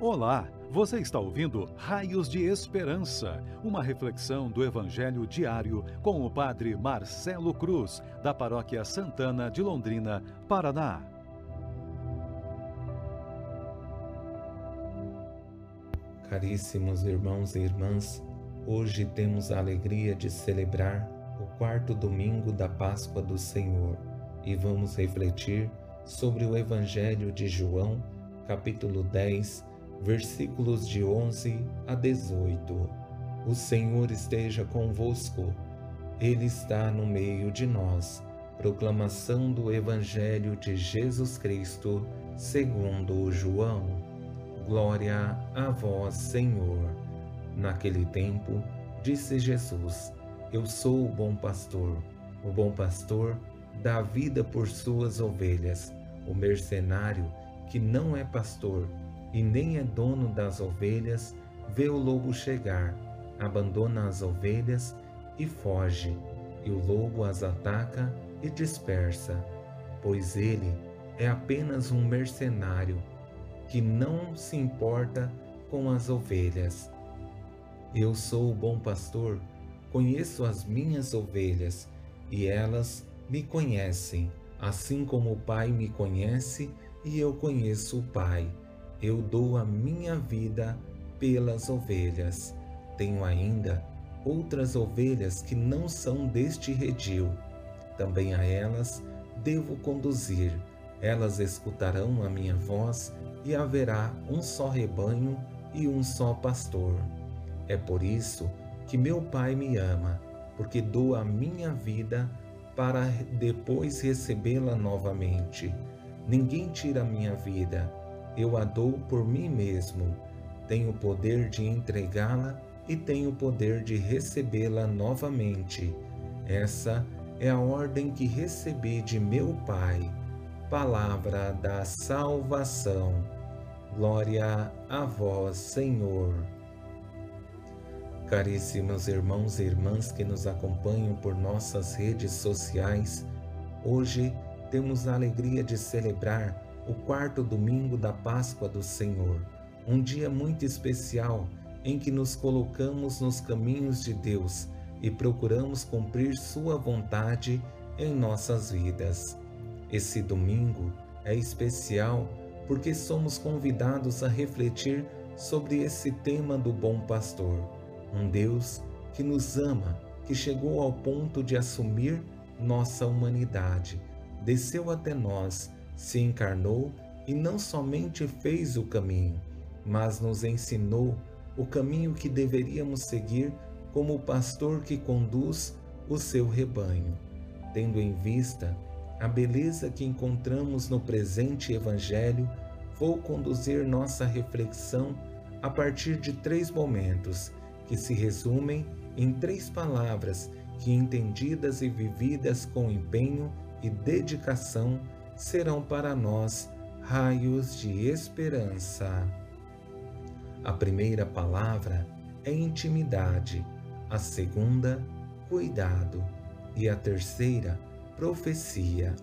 Olá, você está ouvindo Raios de Esperança, uma reflexão do Evangelho diário com o Padre Marcelo Cruz, da Paróquia Santana de Londrina, Paraná. Caríssimos irmãos e irmãs, hoje temos a alegria de celebrar o quarto domingo da Páscoa do Senhor e vamos refletir sobre o Evangelho de João, capítulo 10, versículos de 11 a 18. O Senhor esteja convosco, Ele está no meio de nós. Proclamação do Evangelho de Jesus Cristo, segundo João. Glória a vós, Senhor. Naquele tempo, disse Jesus: Eu sou o bom pastor. O bom pastor dá vida por suas ovelhas. O mercenário, que não é pastor e nem é dono das ovelhas, vê o lobo chegar, abandona as ovelhas e foge, e o lobo as ataca e dispersa, pois ele é apenas um mercenário que não se importa com as ovelhas. Eu sou o bom pastor, conheço as minhas ovelhas e elas me conhecem, assim como o Pai me conhece e eu conheço o Pai. Eu dou a minha vida pelas ovelhas. Tenho ainda outras ovelhas que não são deste redil. Também a elas devo conduzir. Elas escutarão a minha voz e haverá um só rebanho e um só pastor. É por isso que meu Pai me ama, porque dou a minha vida para depois recebê-la novamente. Ninguém tira a minha vida, eu a dou por mim mesmo. Tenho o poder de entregá-la e tenho o poder de recebê-la novamente. Essa é a ordem que recebi de meu Pai. Palavra da salvação. Glória a vós, Senhor. Caríssimos irmãos e irmãs que nos acompanham por nossas redes sociais, hoje temos a alegria de celebrar o quarto domingo da Páscoa do Senhor, um dia muito especial em que nos colocamos nos caminhos de Deus e procuramos cumprir Sua vontade em nossas vidas. Esse domingo é especial porque somos convidados a refletir sobre esse tema do bom pastor um Deus que nos ama, que chegou ao ponto de assumir nossa humanidade, desceu até nós, se encarnou e não somente fez o caminho, mas nos ensinou o caminho que deveríamos seguir como o pastor que conduz o seu rebanho. Tendo em vista a beleza que encontramos no presente Evangelho, vou conduzir nossa reflexão a partir de três momentos que se resumem em três palavras que, entendidas e vividas com empenho e dedicação, serão para nós raios de esperança. A primeira palavra é intimidade, a segunda, cuidado e a terceira, profecia.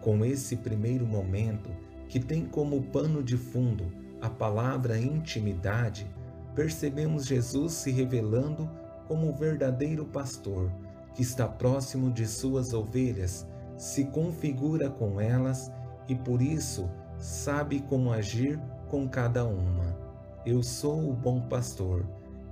Com esse primeiro momento, que tem como pano de fundo a palavra intimidade, percebemos Jesus se revelando como o verdadeiro pastor que está próximo de suas ovelhas, se configura com elas e por isso sabe como agir com cada uma. Eu sou o bom pastor,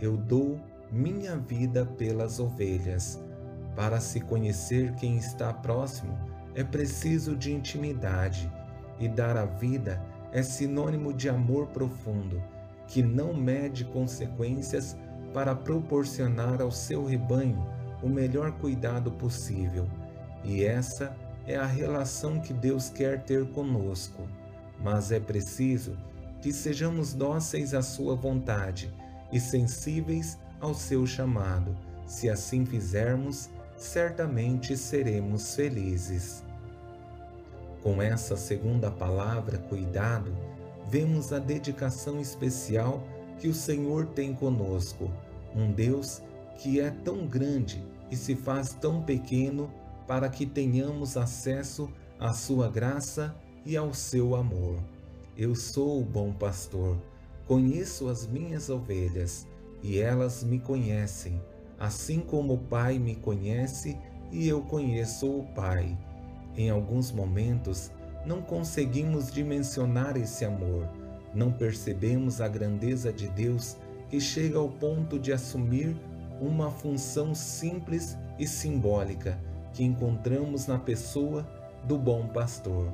eu dou minha vida pelas ovelhas. Para se conhecer quem está próximo, é preciso de intimidade, e dar a vida é sinônimo de amor profundo que não mede consequências para proporcionar ao seu rebanho o melhor cuidado possível. E essa é a relação que Deus quer ter conosco. Mas é preciso que sejamos dóceis à Sua vontade e sensíveis ao seu chamado. Se assim fizermos, certamente seremos felizes. Com essa segunda palavra, cuidado, vemos a dedicação especial que o Senhor tem conosco, um Deus que é tão grande e se faz tão pequeno para que tenhamos acesso à sua graça e ao seu amor. Eu sou o bom pastor. Conheço as minhas ovelhas e elas me conhecem, assim como o Pai me conhece e eu conheço o Pai. Em alguns momentos, não conseguimos dimensionar esse amor, não percebemos a grandeza de Deus que chega ao ponto de assumir uma função simples e simbólica que encontramos na pessoa do bom pastor.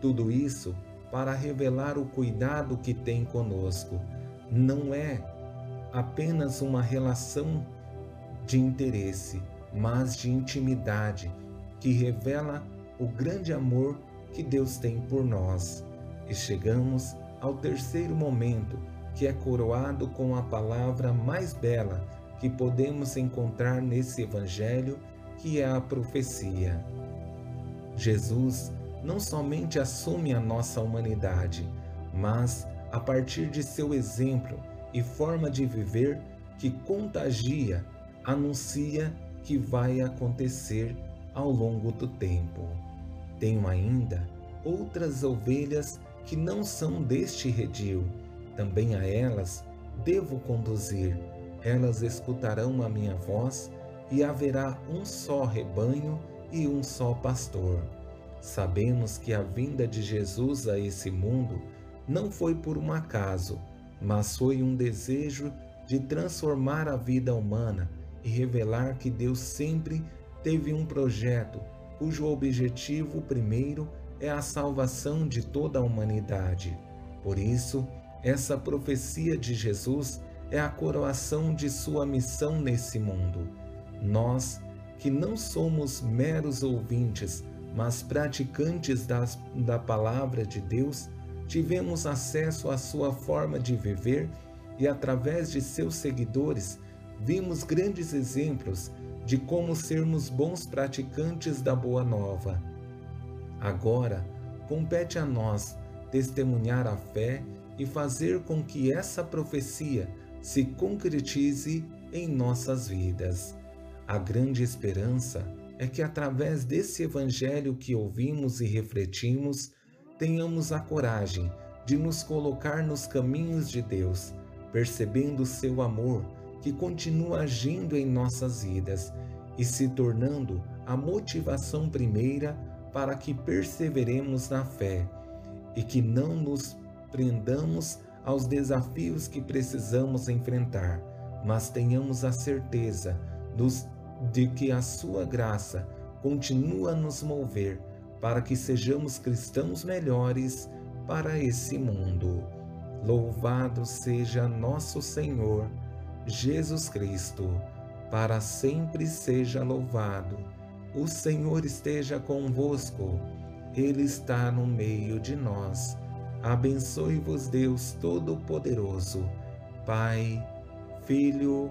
Tudo isso para revelar o cuidado que tem conosco. Não é apenas uma relação de interesse, mas de intimidade que revela o grande amor que Deus tem por nós. E chegamos ao terceiro momento, que é coroado com a palavra mais bela que podemos encontrar nesse evangelho, que é a profecia. Jesus não somente assume a nossa humanidade, mas, a partir de seu exemplo e forma de viver que contagia, anuncia que vai acontecer ao longo do tempo. Tenho ainda outras ovelhas que não são deste redil. Também a elas devo conduzir. Elas escutarão a minha voz e haverá um só rebanho e um só pastor. Sabemos que a vinda de Jesus a esse mundo não foi por um acaso, mas foi um desejo de transformar a vida humana e revelar que Deus sempre teve um projeto cujo objetivo primeiro é a salvação de toda a humanidade. Por isso, essa profecia de Jesus é a coroação de sua missão nesse mundo. Nós, que não somos meros ouvintes, mas praticantes das, da palavra de Deus, tivemos acesso à sua forma de viver e, através de seus seguidores, vimos grandes exemplos de como sermos bons praticantes da Boa Nova. Agora, compete a nós testemunhar a fé e fazer com que essa profecia se concretize em nossas vidas. A grande esperança é que, através desse Evangelho que ouvimos e refletimos, tenhamos a coragem de nos colocar nos caminhos de Deus, percebendo seu amor que continua agindo em nossas vidas e se tornando a motivação primeira para que perseveremos na fé e que não nos prendamos aos desafios que precisamos enfrentar, mas tenhamos a certeza dos, de que a Sua graça continua a nos mover para que sejamos cristãos melhores para esse mundo. Louvado seja nosso Senhor Jesus Cristo, para sempre seja louvado. O Senhor esteja convosco, Ele está no meio de nós. Abençoe-vos, Deus Todo-Poderoso, Pai, Filho